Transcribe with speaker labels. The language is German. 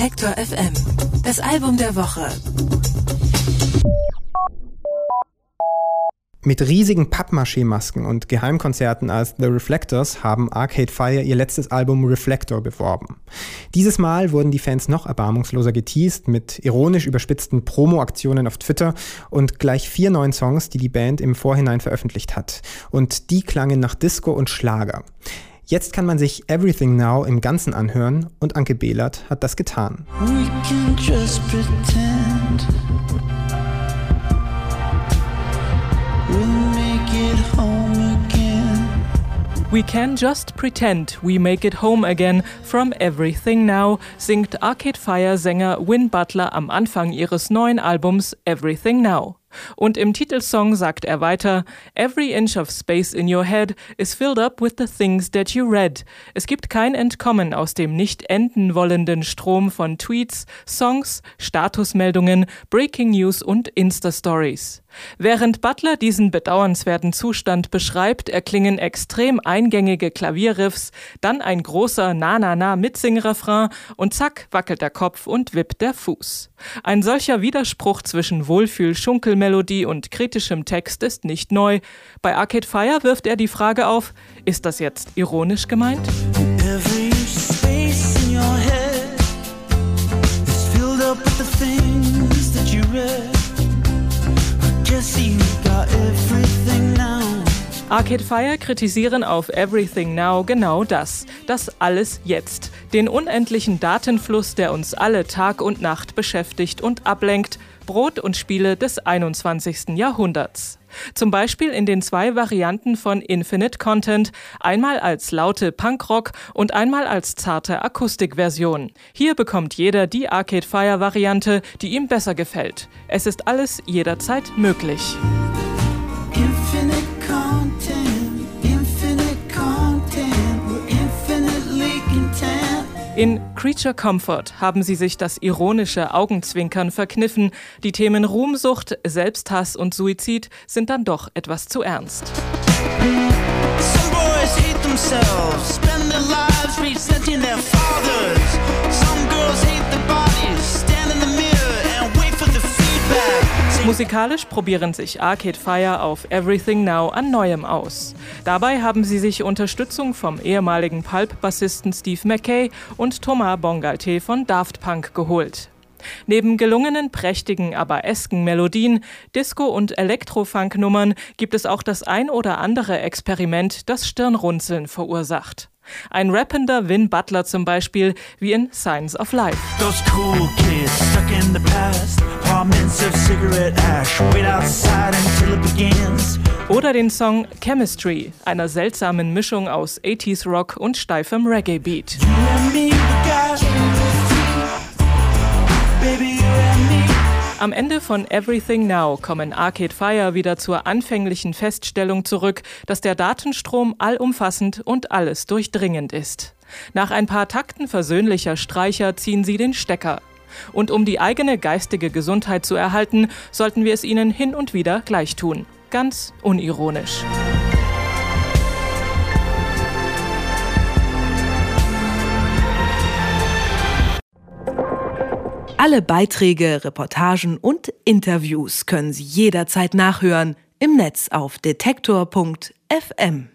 Speaker 1: Detektor FM. Das Album der Woche.
Speaker 2: Mit riesigen Pappmaché-Masken und Geheimkonzerten als The Reflectors haben Arcade Fire ihr letztes Album Reflector beworben. Dieses Mal wurden die Fans noch erbarmungsloser geteased mit ironisch überspitzten Promo-Aktionen auf Twitter und gleich vier neuen Songs, die die Band im Vorhinein veröffentlicht hat. Und die klangen nach Disco und Schlager. Jetzt kann man sich Everything Now im Ganzen anhören und Anke Behlert hat das getan. We can just pretend.
Speaker 3: We can just pretend we make it home again from Everything Now, singt Arcade Fire Sänger Win Butler am Anfang ihres neuen Albums Everything Now. Und im Titelsong sagt er weiter, Every inch of space in your head is filled up with the things that you read. Es gibt kein Entkommen aus dem nicht enden wollenden Strom von Tweets, Songs, Statusmeldungen, Breaking News und Insta-Stories. Während Butler diesen bedauernswerten Zustand beschreibt, erklingen extrem eingängige Klavierriffs, dann ein großer Na-Na-Na Mitsingrefrain und zack wackelt der Kopf und wippt der Fuß. Ein solcher Widerspruch zwischen Wohlfühl-Schunkelmelodie und kritischem Text ist nicht neu. Bei Arcade Fire wirft er die Frage auf, ist das jetzt ironisch gemeint? Head things that you read. Arcade Fire kritisieren auf Everything Now genau das, das alles jetzt, den unendlichen Datenfluss, der uns alle Tag und Nacht beschäftigt und ablenkt, Brot und Spiele des 21. Jahrhunderts. Zum Beispiel in den zwei Varianten von Infinite Content, einmal als laute Punkrock und einmal als zarte Akustikversion. Hier bekommt jeder die Arcade Fire Variante, die ihm besser gefällt. Es ist alles jederzeit möglich. In Creature Comfort haben sie sich das ironische Augenzwinkern verkniffen. Die Themen Ruhmsucht, Selbsthass und Suizid sind dann doch etwas zu ernst. Musikalisch probieren sich Arcade Fire auf Everything Now an Neuem aus. Dabei haben sie sich Unterstützung vom ehemaligen Pulp-Bassisten Steve McKay und Thomas Bongalte von Daft Punk geholt. Neben gelungenen, prächtigen, aber esken Melodien, Disco- und Elektrofunk-Nummern gibt es auch das ein oder andere Experiment, das Stirnrunzeln verursacht. Ein rappender Vin Butler zum Beispiel, wie in Signs of Life. Oder den Song Chemistry, einer seltsamen Mischung aus 80s Rock und steifem Reggae-Beat. Am Ende von Everything Now kommen Arcade Fire wieder zur anfänglichen Feststellung zurück, dass der Datenstrom allumfassend und alles durchdringend ist. Nach ein paar Takten versöhnlicher Streicher ziehen sie den Stecker. Und um die eigene geistige Gesundheit zu erhalten, sollten wir es ihnen hin und wieder gleich tun. Ganz unironisch.
Speaker 1: Alle Beiträge, Reportagen und Interviews können Sie jederzeit nachhören im Netz auf detektor.fm.